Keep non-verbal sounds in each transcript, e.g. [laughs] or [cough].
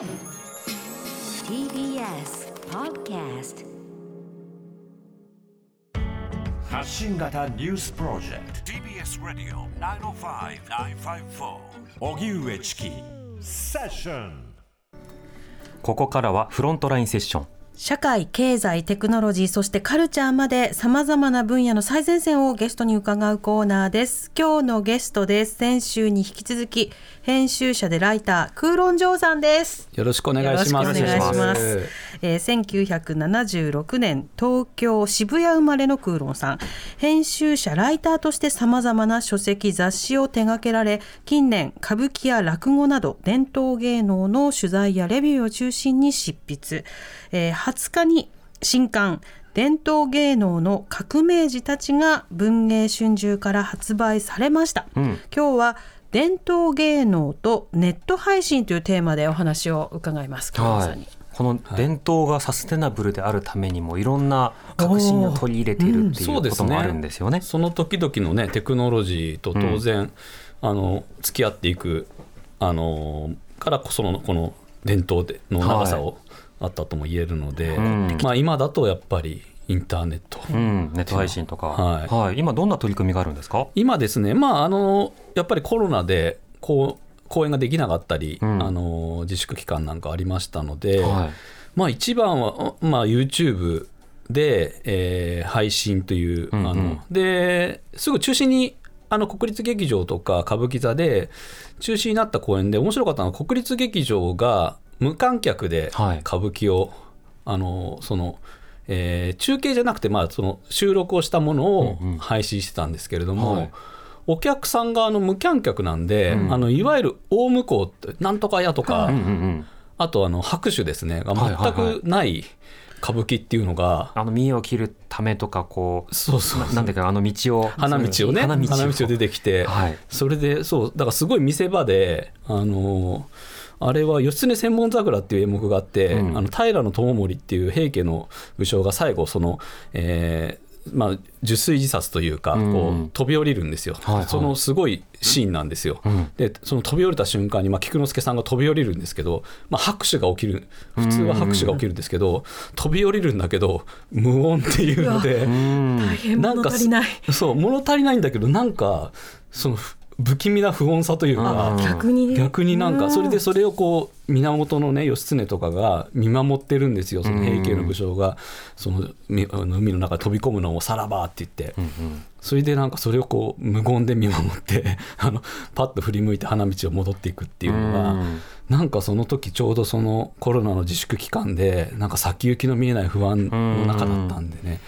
TBS Podcast 発信型ニュースプロジェクト。TBS ラディオ905-954おぎゅうえちきセッション。ここからはフロントラインセッション社会、経済、テクノロジー、そしてカルチャーまで様々な分野の最前線をゲストに伺うコーナーです。今日のゲストです。先週に引き続き、編集者でライター、クーロンジョーさんです。よろしくお願いします。よろしくお願いします。えー1976年、東京渋谷生まれのクーロンさん。編集者、ライターとして様々な書籍、雑誌を手掛けられ、近年、歌舞伎や落語など、伝統芸能の取材やレビューを中心に執筆。えー20日に新刊、伝統芸能の革命児たちが文藝春秋から発売されました。今日は伝統芸能とネット配信というテーマでお話を伺います。この伝統がサステナブルであるためにもいろんな革新を取り入れているっていうこともあるんですよね。その時々のねテクノロジーと当然、あの付き合っていくあのからこそのこの伝統での長さをあったとも言えるので、ん。まあ今だとやっぱりインターネット。うん、ネット配信とか、はい。今どんな取り組みがあるんですか？今ですね、まあ、あのやっぱりコロナでこう公演ができなかったり、うん。あの自粛期間なんかありましたので、はい。まあ、一番は、まあ、YouTube で、えー配信という、うんうん。あのですぐ中止にあの国立劇場とか歌舞伎座で中止になった公演で面白かったのは国立劇場が無観客ではい。歌舞伎を、あのそのえー中継じゃなくて、まあ、その収録をしたものをうんうん。配信してたんですけれども、はい。お客さんがあの無観客なんで、うん。あのいわゆる大向こうってなんとかやとか、うんうんうん。あとあの拍手ですね。がはいはいはい。全くない歌舞伎っていうのが、あの見栄を切るためとかこうそうそうななんだかあの道を花道をね花道を出てきて、はい。それでそうだからすごい見せ場であのあれは義経千本桜っていう演目があって、うん。あの平知盛っていう平家の武将が最後その、えーまあ、受水自殺というか、うん。こう飛び降りるんですよ、はいはい。そのすごいシーンなんですよ、うん。でその飛び降りた瞬間に、まあ、菊之助さんが飛び降りるんですけど、まあ、拍手が起きる。普通は拍手が起きるんですけど、飛び降りるんだけど無音っていうので。うん。大変物足りない。そう物足りないんだけどなんかそのふ不気味な不穏さというか、うん逆にね。逆になんうん。かそれでそれをこう源のね義経とかが見守ってるんですよその平家の武将が。そのみあの海の中に飛び込むのをさらばって言って、うんうん。それでなんかそれをこう無言で見守って [laughs] あのパッと振り向いて花道を戻っていくっていうのが、うん。なんかその時ちょうどそのコロナの自粛期間でなんか先行きの見えない不安の中だったんでね、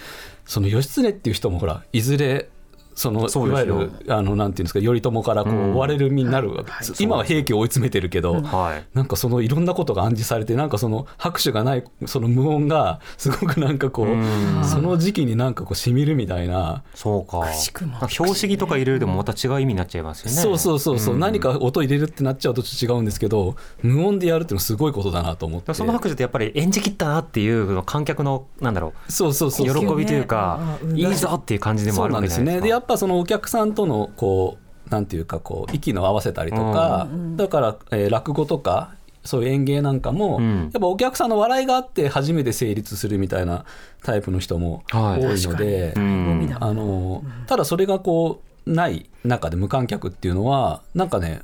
その義経っていう人もほらいずれそのそういわゆるあのなんていうんですか頼朝からこう追われる身になるわけです、今は平家を追い詰めてるけど、はい。なんかそのいろんなことが暗示されてなんかその拍手がないその無音がすごくなんかこう、うん。その時期になんかこうしみるみたいな。そうか。しくも。なんか拍子木とか入れるでもまた違う意味になっちゃいますよね。そうそうそうそう、ん。何か音入れるってなっちゃうとちょっと違うんですけど無音でやるっていうのはすごいことだなと思って。その拍手ってやっぱり演じきったなっていう観客のなんだろそうそううそうそう。喜びというかうん。いいぞっていう感じでもあるなんですね。わけじゃないですか。でやっぱそのお客さんとのこうなんていうかこう息の合わせたりとか、だから、えー落語とかそういう演芸なんかも、うん。やっぱお客さんの笑いがあって初めて成立するみたいなタイプの人もはい。多いので、うん。あのただそれがこうない中で無観客っていうのはなんかね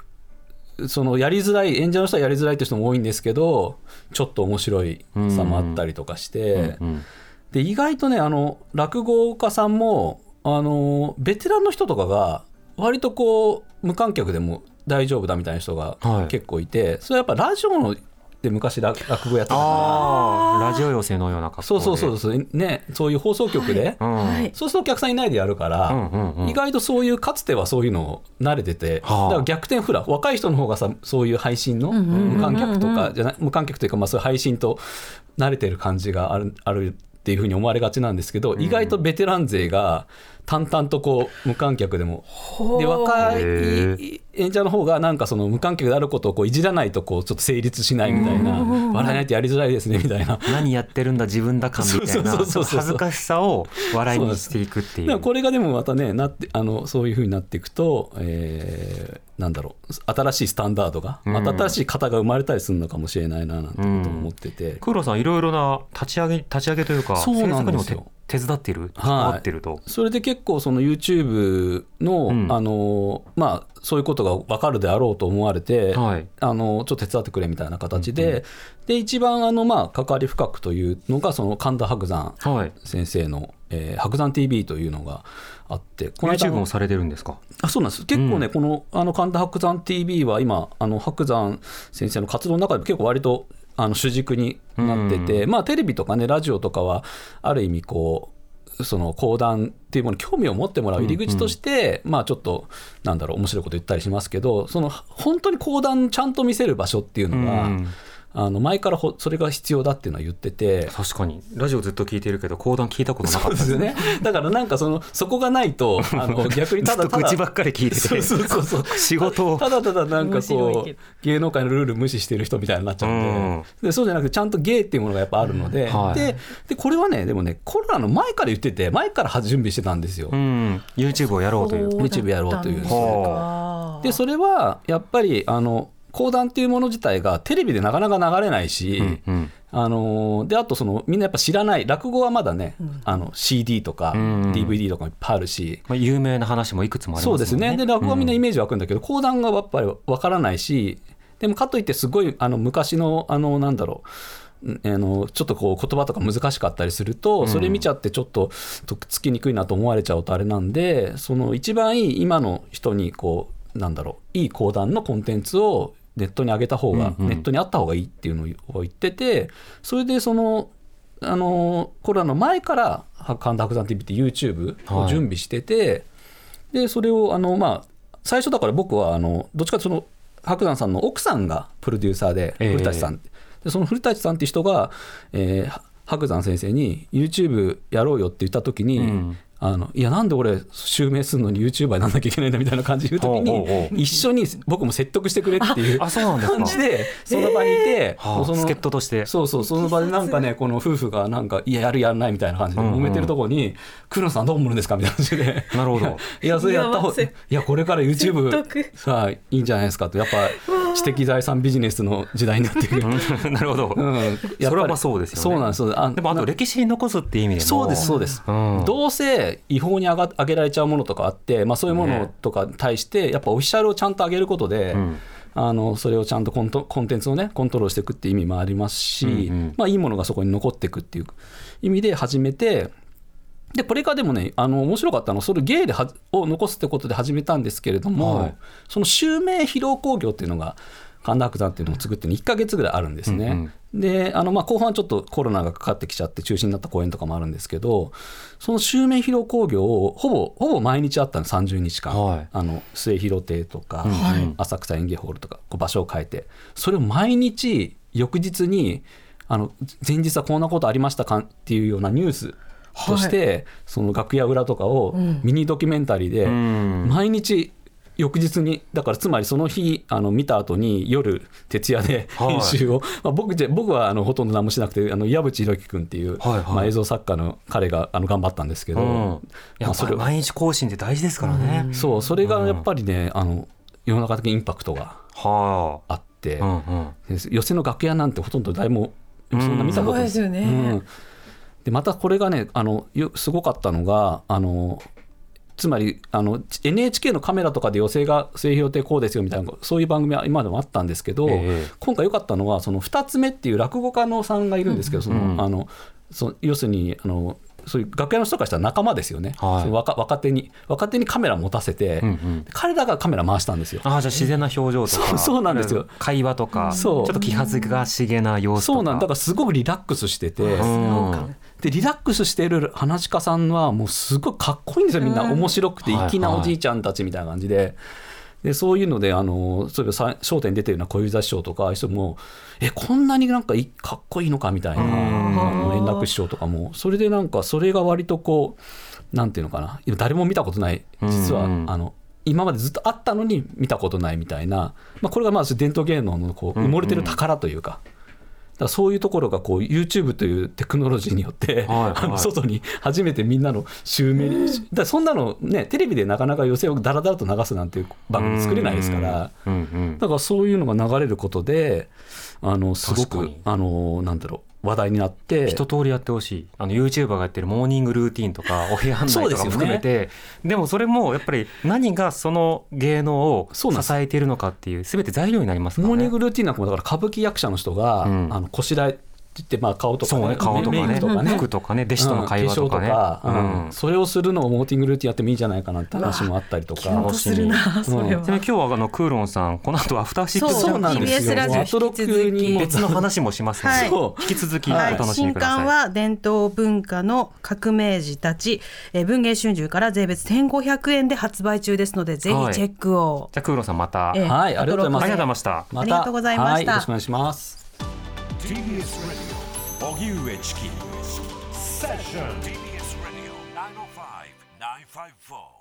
そのやりづらい演者の人はやりづらいって人も多いんですけどちょっと面白いさもあったりとかして。うん。で意外とねあの落語家さんもあのベテランの人とかが割とこう無観客でも大丈夫だみたいな人がはい。結構いて、それはやっぱラジオので昔落落語やってたかああラジオ寄せのような格好らそうそうそうそう。ねそういう放送局で、うん。はい。そうするとお客さんいないでやるから、うんうんうん。意外とそういうかつてはそういうの慣れてて、はあ。だから逆転フラ若い人の方がさそういう配信の無観客とかじゃない無観客というかまあそういう配信と慣れてる感じがあるあるっていうふうに思われがちなんですけど、意外とベテラン勢が淡々とこう無観客でも。で若い演者の方がなんかその無観客であることをこういじらないとこうちょっと成立しないみたいな笑えないとやりづらいですねみたいな。何やってるんだ自分だかみたいな。恥ずかしさを笑いにしていくっていう。これがでもまたねなってあのそういうふうになっていくと、えー、なんだろう。新しいスタンダードが、また新しい型が生まれたりするのかもしれないななんてことを思ってて、黒さんいろいろな立ち上げ立ち上げというかそうなんですよ手伝ってい。る関わってると、はい、それで結構その YouTube の、うん、あのまあそういうことが分かるであろうと思われて、はい、あのちょっと手伝ってくれみたいな形で、うんうん、で一番あのまあ関わり深くというのがその神田伯山先生の、はい、えー、伯山 TV というのがあってこの YouTube もされてるんですか？あそうなんです。結構ね、うん、このあの神田伯山 TV は今あの伯山先生の活動の中でも結構割とあの主軸になってて、まあ、テレビとかねラジオとかはある意味こうその講談っていうものに興味を持ってもらう入り口として、まあちょっとなんだろう面白いこと言ったりしますけどその本当に講談ちゃんと見せる場所っていうのは、あの前からほそれが必要だっていうのは言ってて。確かに。ラジオずっと聞いてるけど講談聞いたことなかった。ですね。だからなんかそのそこがないと [laughs] あの逆にただただ口ばっかり聞いてて。そうそうそう。仕事を。ただただなんかこう芸能界のルール無視してる人みたいになっちゃうんでうん、でそうじゃなくてちゃんと芸っていうものがやっぱあるので、うん。はい、ででこれはねでもねコロナの前から言ってて前から準備してたんですよ、うん、YouTube をやろうという。YouTube やろうという。でそれはやっぱりあの講談っていうもの自体がテレビでなかなか流れないし、うんうん、あのであとそのみんなやっぱ知らない落語はまだね、うん、あの CD とか DVD とかいっぱいあるし、まあ、有名な話もいくつもありますね。そうですね。で落語はみんなイメージ湧くんだけど、講談がやっぱりわからないしでもかといってすごいあの昔のあのなんだろうあのちょっとこう言葉とか難しかったりするとそれ見ちゃってちょっととっつきにくいなと思われちゃうとあれなんでその一番いい今の人にこうなんだろういい講談のコンテンツをネットに上げた方が、うんうん、ネットにあった方がいいっていうのを言っててそれでそのあのコロナの前から神田伯山 TV って YouTube を準備してて、はい、でそれをあのまあ最初だから僕はあのどっちかというとその伯山さんの奥さんがプロデューサーで古舘さん、えー、でその古舘さんっていう人が、えー、白山先生に YouTube やろうよって言った時に、うん、あのいやなんで俺襲名するのに YouTuber になんなきゃいけないんだみたいな感じで言う時に一緒に僕も説得してくれっていう感じでその場にいて、その助っ人として。そうそうその場でなんかねこの夫婦がなんかいややるやらないみたいな感じで揉めてるところに「黒野さんどう思うんですか?」みたいな感じで。なるほど。[laughs] いやそれやった方がいやこれから YouTube さあいいんじゃないですかと。やっぱ知的財産ビジネスの時代になってくる。[laughs] なるほど、うん、やそれはそうですよね。そうなんですあでもあと歴史に残すっていう意味でも。そうですそうです、うん、どうせ違法に上が上げられちゃうものとかあって、まあ、そういうものとかに対してやっぱオフィシャルをちゃんと上げることで、うん。あのそれをちゃんとコントコンテンツをねコントロールしていくっていう意味もありますし、うんうん、まあ、いいものがそこに残っていくっていう意味で始めてでこれがでもねあの面白かったのはそれ芸ではを残すってことで始めたんですけれども、はい、その襲名披露興行っていうのが神田伯山っていうのを作って1か月ぐらいあるんですね。うんうん、であのまあ後半ちょっとコロナがかかってきちゃって中止になった公演とかもあるんですけどその襲名披露興行をほぼほぼ毎日あったの30日間、はい、あの末広亭とか、はい、浅草園芸ホールとかこう場所を変えて。それを毎日翌日にあの前日はこんなことありましたかっていうようなニュースとして、はい、その楽屋裏とかをミニドキュメンタリーで毎日翌日にだからつまりその日あの見た後に夜徹夜で編集を、はい、まあ、僕じゃ僕はあのほとんど何もしなくてあの矢渕弘樹君っていう、はいはい、まあ、映像作家の彼があの頑張ったんですけど、うん、まあ、それ毎日更新って大事ですからね、うん、そうそれがやっぱりねあの世の中的インパクトがあって、うんうん、寄席の楽屋なんてほとんど誰もそんな見たことない、ですよね、でまたこれがねあのすごかったのがあのつまりあの NHK のカメラとかで寄席が末広亭こうですよみたいなそういう番組は今でもあったんですけど、えー、今回良かったのはその2つ目っていう落語家のさんがいるんですけど、そのあのそ要するにあのそういう楽屋の人からしたら仲間ですよね、はい、若若手に若手にカメラ持たせて、うんうん、彼らがカメラ回したんですよ。あじゃあ自然な表情とかそうなんですよ。会話とかそう。ちょっと気恥ずかしげな様子そうなんだからすごくリラックスしてて、うん、でリラックスしている話し家さんはもうすごいかっこいいんですよみんな。面白くて粋なおじいちゃんたちみたいな感じで。でそういうのであのそういえば『笑点』出てるような小遊三師匠とかああいう人もえこんなになんかかっこいいのかみたいな円楽師匠とかも。それでなんかそれが割とこうなんていうのかな。今誰も見たことない実は、うん。うんあの今までずっとあったのに見たことないみたいな、まあ、これがまあ伝統芸能のこう埋もれてる宝というか。だからそういうところがこう YouTube というテクノロジーによって、はいはい。あの外に初めてみんなの襲名に、だそんなのねテレビでなかなか予選をだらだらと流すなんていう番組作れないですから、うんうんだからそういうのが流れることであのすごくあのなんだろう話題になって。一通りやってほしい。あの YouTuber がやってるモーニングルーティンとか [laughs] お部屋案内とかも含めて。で,、もそれもやっぱり何がその芸能を支えているのかっていう全て材料になりますからね。モーニングルーティンなんかもだから歌舞伎役者の人が、うん。あのこしらえ言ってまあ顔とか、そうね顔とかね。メイクとかね。服とかね弟子との会話とかね、うん。それをするのをモーティングルーティンやってもいいんじゃないかなって話もあったりとか。キュンとするなそれは、ちなみに今日はあのクーロンさんこの後アフターシックスそうなんですよ。TBS ラジオアトロックにも別の話もしますので、はい。引き続きおはい、楽しみ新ください。刊は伝統文化の革命児たち、えー文藝春秋から税別1500円で発売中ですのでぜひチェックを、じゃあクーロンさんまた、ええはいありがとうございました。まありがとうございました。はい、よろしくお願いします。TBS Radio 荻上チキセッション TBS Radio 905-954